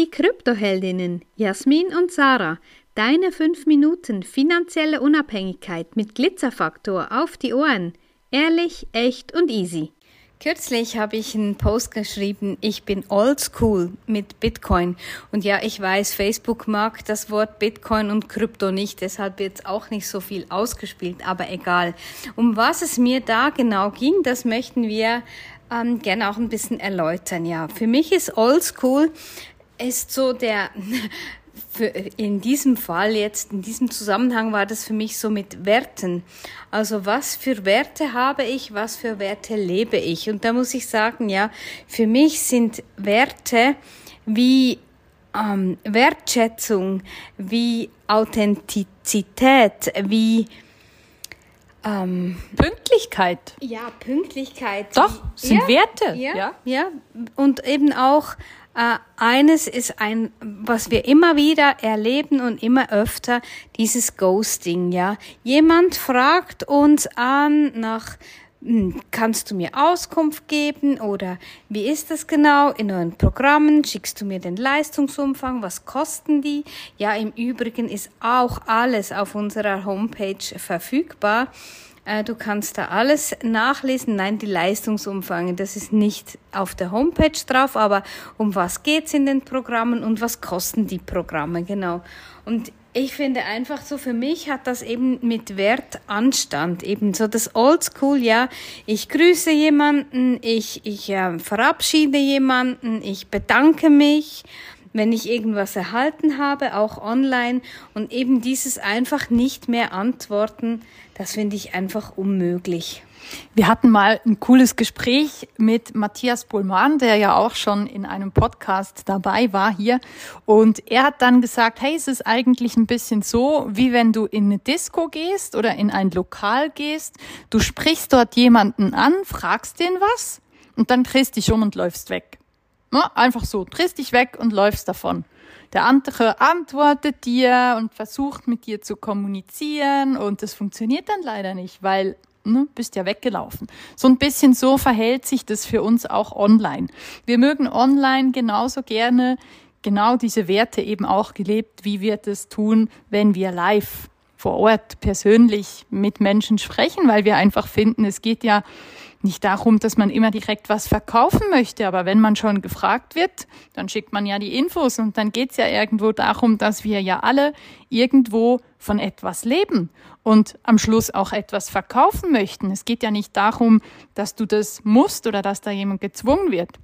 Die Kryptoheldinnen Jasmin und Sarah. Deine 5 Minuten finanzielle Unabhängigkeit mit Glitzerfaktor auf die Ohren. Ehrlich, echt und easy. Kürzlich habe ich einen Post geschrieben, ich bin oldschool mit Bitcoin. Und ja, ich weiß, Facebook mag das Wort Bitcoin und Krypto nicht, deshalb wird es auch nicht so viel ausgespielt, aber egal. Um was es mir da genau ging, das möchten wir ähm, gerne auch ein bisschen erläutern. Ja, für mich ist oldschool ist so der für, in diesem Fall jetzt, in diesem Zusammenhang war das für mich so mit Werten. Also was für Werte habe ich, was für Werte lebe ich? Und da muss ich sagen, ja, für mich sind Werte wie ähm, Wertschätzung, wie Authentizität, wie ähm, Pünktlichkeit. Ja, Pünktlichkeit. Doch, sind ja, Werte. Ja, ja, ja. Und eben auch äh, eines ist ein, was wir immer wieder erleben und immer öfter, dieses Ghosting, ja. Jemand fragt uns an nach, hm, kannst du mir Auskunft geben oder wie ist das genau in euren Programmen? Schickst du mir den Leistungsumfang? Was kosten die? Ja, im Übrigen ist auch alles auf unserer Homepage verfügbar. Äh, du kannst da alles nachlesen. Nein, die Leistungsumfänge, das ist nicht auf der Homepage drauf, aber um was geht's in den Programmen und was kosten die Programme, genau. Und ich finde einfach so, für mich hat das eben mit Wert Anstand, eben so das Oldschool, ja, ich grüße jemanden, ich, ich äh, verabschiede jemanden, ich bedanke mich, wenn ich irgendwas erhalten habe, auch online und eben dieses einfach nicht mehr antworten, das finde ich einfach unmöglich. Wir hatten mal ein cooles Gespräch mit Matthias Bullmann, der ja auch schon in einem Podcast dabei war hier. Und er hat dann gesagt, hey, es ist eigentlich ein bisschen so, wie wenn du in eine Disco gehst oder in ein Lokal gehst. Du sprichst dort jemanden an, fragst den was und dann drehst dich um und läufst weg. Ja, einfach so, drehst dich weg und läufst davon. Der andere antwortet dir und versucht mit dir zu kommunizieren und das funktioniert dann leider nicht, weil ne, bist ja weggelaufen. So ein bisschen so verhält sich das für uns auch online. Wir mögen online genauso gerne genau diese Werte eben auch gelebt, wie wir das tun, wenn wir live vor Ort persönlich mit Menschen sprechen, weil wir einfach finden, es geht ja nicht darum, dass man immer direkt was verkaufen möchte, aber wenn man schon gefragt wird, dann schickt man ja die Infos und dann geht's ja irgendwo darum, dass wir ja alle irgendwo von etwas leben und am Schluss auch etwas verkaufen möchten. Es geht ja nicht darum, dass du das musst oder dass da jemand gezwungen wird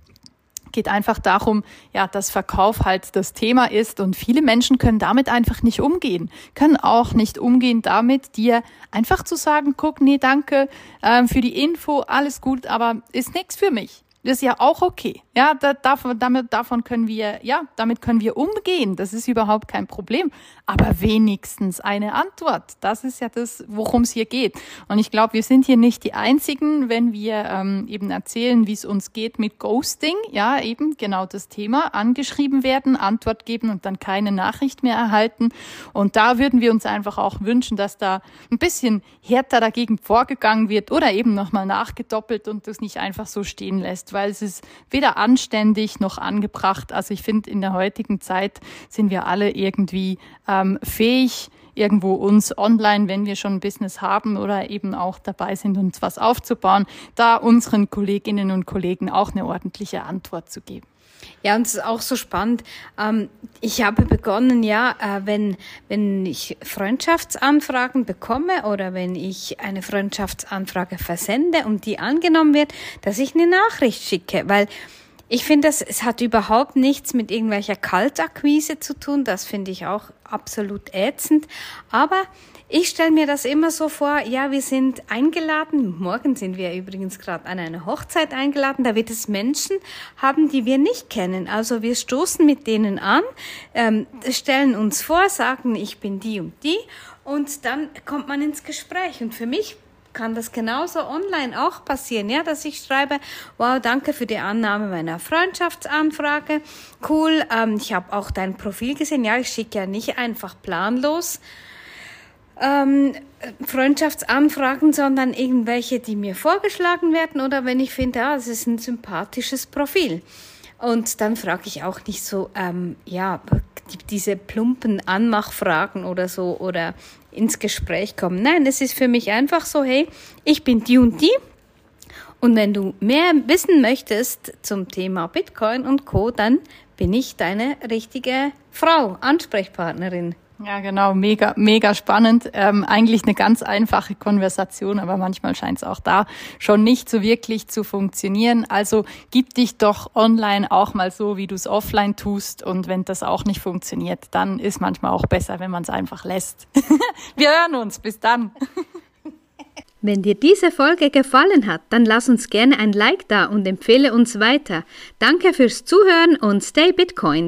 geht einfach darum, ja, dass Verkauf halt das Thema ist und viele Menschen können damit einfach nicht umgehen, können auch nicht umgehen damit, dir einfach zu sagen, guck, nee, danke äh, für die Info, alles gut, aber ist nichts für mich. Das ist ja auch okay. Ja, da, davon, damit, davon können wir, ja, damit können wir umgehen. Das ist überhaupt kein Problem. Aber wenigstens eine Antwort. Das ist ja das, worum es hier geht. Und ich glaube, wir sind hier nicht die Einzigen, wenn wir ähm, eben erzählen, wie es uns geht mit Ghosting. Ja, eben genau das Thema. Angeschrieben werden, Antwort geben und dann keine Nachricht mehr erhalten. Und da würden wir uns einfach auch wünschen, dass da ein bisschen härter dagegen vorgegangen wird oder eben nochmal nachgedoppelt und das nicht einfach so stehen lässt weil es ist weder anständig noch angebracht. Also ich finde, in der heutigen Zeit sind wir alle irgendwie ähm, fähig, irgendwo uns online, wenn wir schon ein Business haben oder eben auch dabei sind, uns was aufzubauen, da unseren Kolleginnen und Kollegen auch eine ordentliche Antwort zu geben. Ja, und es ist auch so spannend. Ähm, ich habe begonnen, ja, äh, wenn, wenn ich Freundschaftsanfragen bekomme oder wenn ich eine Freundschaftsanfrage versende und die angenommen wird, dass ich eine Nachricht schicke, weil ich finde, es hat überhaupt nichts mit irgendwelcher Kaltakquise zu tun. Das finde ich auch absolut ätzend. Aber ich stelle mir das immer so vor, ja, wir sind eingeladen, morgen sind wir übrigens gerade an eine Hochzeit eingeladen, da wird es Menschen haben, die wir nicht kennen. Also wir stoßen mit denen an, ähm, stellen uns vor, sagen, ich bin die und die und dann kommt man ins Gespräch. Und für mich kann das genauso online auch passieren, ja, dass ich schreibe, wow, danke für die Annahme meiner Freundschaftsanfrage, cool, ähm, ich habe auch dein Profil gesehen, ja, ich schicke ja nicht einfach planlos ähm, Freundschaftsanfragen, sondern irgendwelche, die mir vorgeschlagen werden oder wenn ich finde, ah, es ist ein sympathisches Profil. Und dann frage ich auch nicht so, ähm, ja, diese plumpen Anmachfragen oder so oder ins Gespräch kommen. Nein, es ist für mich einfach so, hey, ich bin die und die. Und wenn du mehr wissen möchtest zum Thema Bitcoin und Co., dann bin ich deine richtige Frau, Ansprechpartnerin. Ja, genau, mega, mega spannend. Ähm, eigentlich eine ganz einfache Konversation, aber manchmal scheint es auch da schon nicht so wirklich zu funktionieren. Also gib dich doch online auch mal so, wie du es offline tust. Und wenn das auch nicht funktioniert, dann ist manchmal auch besser, wenn man es einfach lässt. Wir hören uns. Bis dann. Wenn dir diese Folge gefallen hat, dann lass uns gerne ein Like da und empfehle uns weiter. Danke fürs Zuhören und stay Bitcoin.